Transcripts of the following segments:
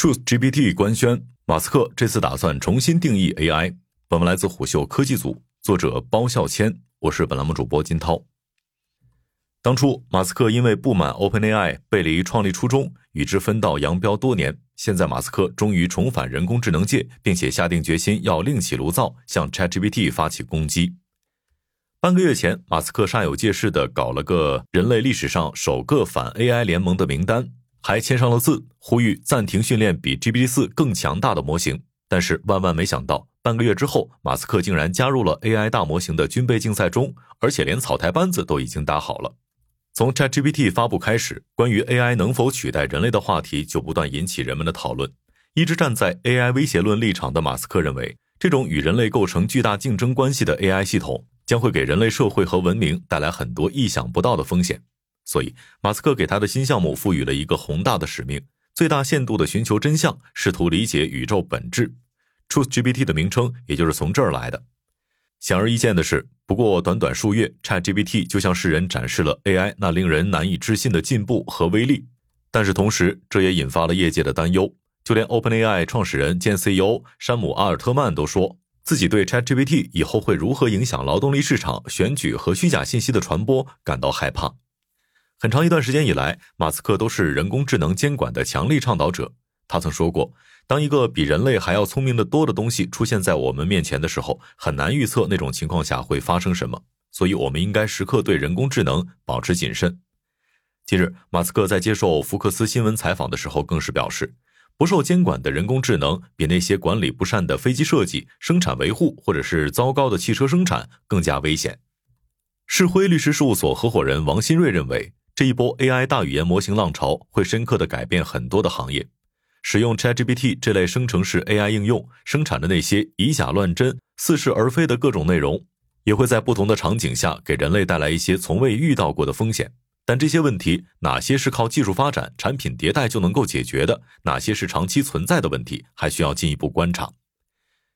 Truth GPT 官宣，马斯克这次打算重新定义 AI。本文来自虎嗅科技组，作者包笑谦，我是本栏目主播金涛。当初马斯克因为不满 OpenAI 背离创立初衷，与之分道扬镳多年。现在马斯克终于重返人工智能界，并且下定决心要另起炉灶，向 ChatGPT 发起攻击。半个月前，马斯克煞有介事的搞了个人类历史上首个反 AI 联盟的名单。还签上了字，呼吁暂停训练比 GPT 四更强大的模型。但是万万没想到，半个月之后，马斯克竟然加入了 AI 大模型的军备竞赛中，而且连草台班子都已经搭好了。从 ChatGPT 发布开始，关于 AI 能否取代人类的话题就不断引起人们的讨论。一直站在 AI 威胁论立场的马斯克认为，这种与人类构成巨大竞争关系的 AI 系统，将会给人类社会和文明带来很多意想不到的风险。所以，马斯克给他的新项目赋予了一个宏大的使命：最大限度的寻求真相，试图理解宇宙本质。Truth GPT 的名称也就是从这儿来的。显而易见的是，不过短短数月，Chat GPT 就向世人展示了 AI 那令人难以置信的进步和威力。但是同时，这也引发了业界的担忧。就连 OpenAI 创始人兼 CEO 山姆阿尔特曼都说自己对 Chat GPT 以后会如何影响劳动力市场、选举和虚假信息的传播感到害怕。很长一段时间以来，马斯克都是人工智能监管的强力倡导者。他曾说过，当一个比人类还要聪明的多的东西出现在我们面前的时候，很难预测那种情况下会发生什么。所以，我们应该时刻对人工智能保持谨慎。近日，马斯克在接受福克斯新闻采访的时候，更是表示，不受监管的人工智能比那些管理不善的飞机设计、生产维护或者是糟糕的汽车生产更加危险。世辉律师事务所合伙人王新瑞认为。这一波 AI 大语言模型浪潮会深刻的改变很多的行业，使用 ChatGPT 这类生成式 AI 应用生产的那些以假乱真、似是而非的各种内容，也会在不同的场景下给人类带来一些从未遇到过的风险。但这些问题，哪些是靠技术发展、产品迭代就能够解决的，哪些是长期存在的问题，还需要进一步观察。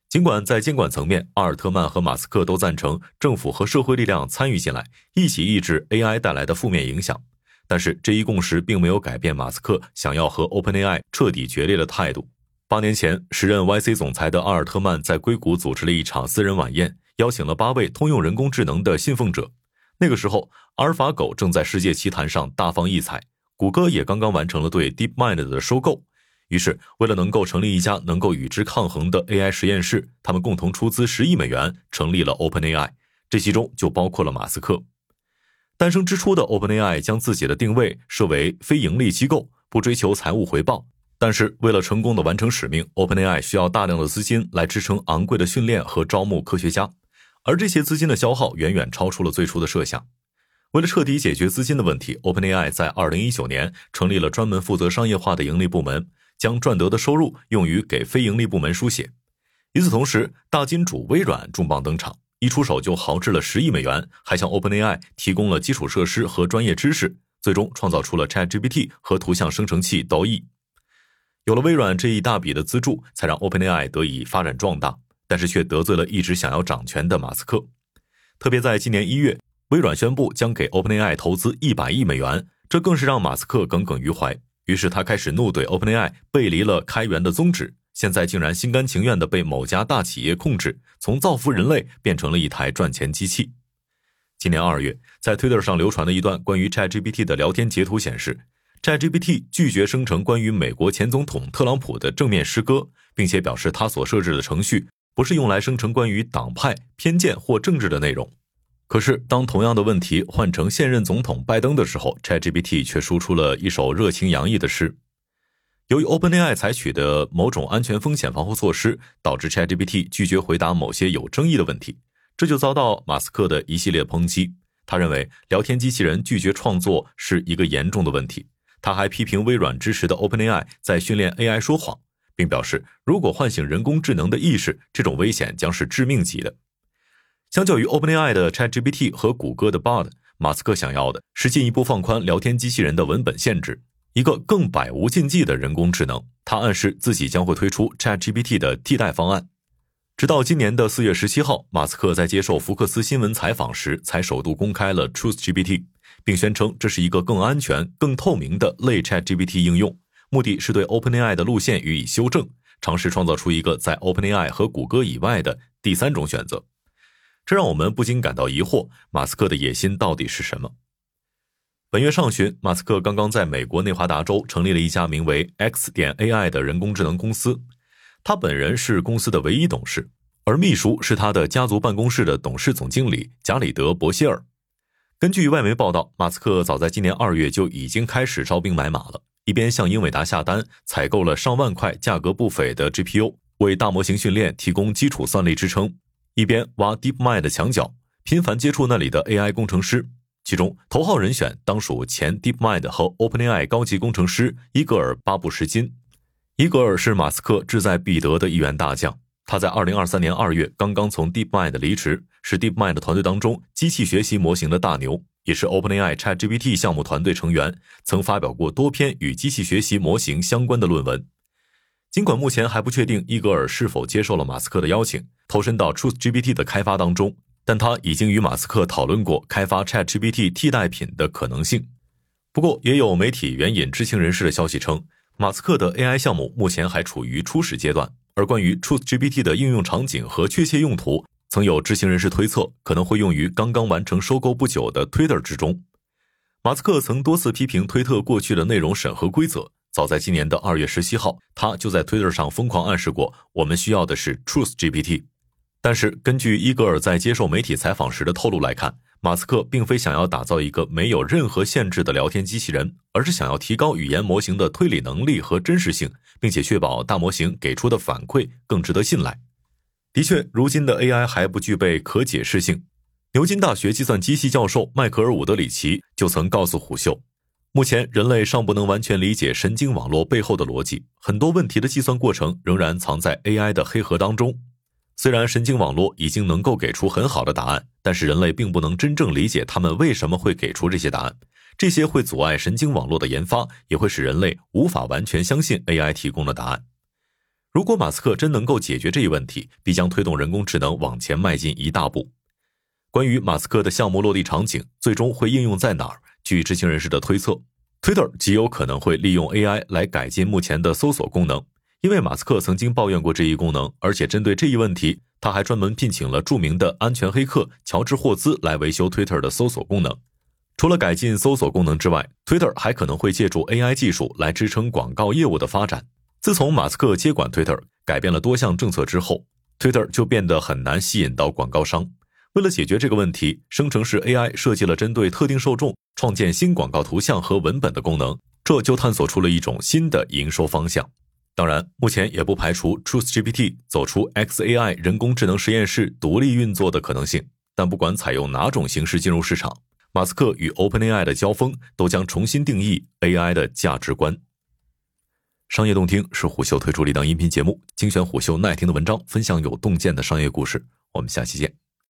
尽管在监管层面，阿尔特曼和马斯克都赞成政府和社会力量参与进来，一起抑制 AI 带来的负面影响。但是这一共识并没有改变马斯克想要和 OpenAI 彻底决裂的态度。八年前，时任 YC 总裁的阿尔特曼在硅谷组织了一场私人晚宴，邀请了八位通用人工智能的信奉者。那个时候，阿尔法狗正在世界棋坛上大放异彩，谷歌也刚刚完成了对 DeepMind 的收购。于是，为了能够成立一家能够与之抗衡的 AI 实验室，他们共同出资十亿美元成立了 OpenAI，这其中就包括了马斯克。诞生之初的 OpenAI 将自己的定位设为非盈利机构，不追求财务回报。但是，为了成功的完成使命，OpenAI 需要大量的资金来支撑昂贵的训练和招募科学家，而这些资金的消耗远远超出了最初的设想。为了彻底解决资金的问题，OpenAI 在2019年成立了专门负责商业化的盈利部门，将赚得的收入用于给非盈利部门书写。与此同时，大金主微软重磅登场。一出手就豪掷了十亿美元，还向 OpenAI 提供了基础设施和专业知识，最终创造出了 ChatGPT 和图像生成器 DALL-E。有了微软这一大笔的资助，才让 OpenAI 得以发展壮大，但是却得罪了一直想要掌权的马斯克。特别在今年一月，微软宣布将给 OpenAI 投资一百亿美元，这更是让马斯克耿耿于怀。于是他开始怒怼 OpenAI 背离了开源的宗旨。现在竟然心甘情愿地被某家大企业控制，从造福人类变成了一台赚钱机器。今年二月，在 Twitter 上流传的一段关于 ChatGPT 的聊天截图显示，ChatGPT 拒绝生成关于美国前总统特朗普的正面诗歌，并且表示他所设置的程序不是用来生成关于党派偏见或政治的内容。可是，当同样的问题换成现任总统拜登的时候，ChatGPT 却输出了一首热情洋溢的诗。由于 OpenAI 采取的某种安全风险防护措施，导致 ChatGPT 拒绝回答某些有争议的问题，这就遭到马斯克的一系列抨击。他认为聊天机器人拒绝创作是一个严重的问题。他还批评微软支持的 OpenAI 在训练 AI 说谎，并表示如果唤醒人工智能的意识，这种危险将是致命级的。相较于 OpenAI 的 ChatGPT 和谷歌的 Bard，马斯克想要的是进一步放宽聊天机器人的文本限制。一个更百无禁忌的人工智能，他暗示自己将会推出 ChatGPT 的替代方案。直到今年的四月十七号，马斯克在接受福克斯新闻采访时，才首度公开了 TruthGPT，并宣称这是一个更安全、更透明的类 ChatGPT 应用。目的是对 OpenAI 的路线予以修正，尝试创造出一个在 OpenAI 和谷歌以外的第三种选择。这让我们不禁感到疑惑：马斯克的野心到底是什么？本月上旬，马斯克刚刚在美国内华达州成立了一家名为 X 点 AI 的人工智能公司，他本人是公司的唯一董事，而秘书是他的家族办公室的董事总经理贾里德·伯希尔。根据外媒报道，马斯克早在今年二月就已经开始招兵买马了，一边向英伟达下单采购了上万块价格不菲的 GPU，为大模型训练提供基础算力支撑，一边挖 DeepMind 的墙角，频繁接触那里的 AI 工程师。其中头号人选当属前 DeepMind 和 OpenAI 高级工程师伊格尔·巴布什金。伊格尔是马斯克志在必得的一员大将。他在2023年2月刚刚从 DeepMind 离职，是 DeepMind 团队当中机器学习模型的大牛，也是 OpenAI ChatGPT 项目团队成员，曾发表过多篇与机器学习模型相关的论文。尽管目前还不确定伊格尔是否接受了马斯克的邀请，投身到 TruthGPT 的开发当中。但他已经与马斯克讨论过开发 ChatGPT 替代品的可能性。不过，也有媒体援引知情人士的消息称，马斯克的 AI 项目目前还处于初始阶段。而关于 TruthGPT 的应用场景和确切用途，曾有知情人士推测可能会用于刚刚完成收购不久的 Twitter 之中。马斯克曾多次批评推特过去的内容审核规则。早在今年的二月十七号，他就在 Twitter 上疯狂暗示过：“我们需要的是 TruthGPT。”但是，根据伊格尔在接受媒体采访时的透露来看，马斯克并非想要打造一个没有任何限制的聊天机器人，而是想要提高语言模型的推理能力和真实性，并且确保大模型给出的反馈更值得信赖。的确，如今的 AI 还不具备可解释性。牛津大学计算机系教授迈克尔·伍德里奇就曾告诉虎嗅，目前人类尚不能完全理解神经网络背后的逻辑，很多问题的计算过程仍然藏在 AI 的黑盒当中。虽然神经网络已经能够给出很好的答案，但是人类并不能真正理解他们为什么会给出这些答案。这些会阻碍神经网络的研发，也会使人类无法完全相信 AI 提供的答案。如果马斯克真能够解决这一问题，必将推动人工智能往前迈进一大步。关于马斯克的项目落地场景最终会应用在哪儿？据知情人士的推测，Twitter 极有可能会利用 AI 来改进目前的搜索功能。因为马斯克曾经抱怨过这一功能，而且针对这一问题，他还专门聘请了著名的安全黑客乔治霍兹来维修 Twitter 的搜索功能。除了改进搜索功能之外，Twitter 还可能会借助 AI 技术来支撑广告业务的发展。自从马斯克接管 Twitter，改变了多项政策之后，Twitter 就变得很难吸引到广告商。为了解决这个问题，生成式 AI 设计了针对特定受众创建新广告图像和文本的功能，这就探索出了一种新的营收方向。当然，目前也不排除 TruthGPT 走出 XAI 人工智能实验室独立运作的可能性。但不管采用哪种形式进入市场，马斯克与 OpenAI 的交锋都将重新定义 AI 的价值观。商业洞听是虎嗅推出的一档音频节目，精选虎嗅耐听的文章，分享有洞见的商业故事。我们下期见。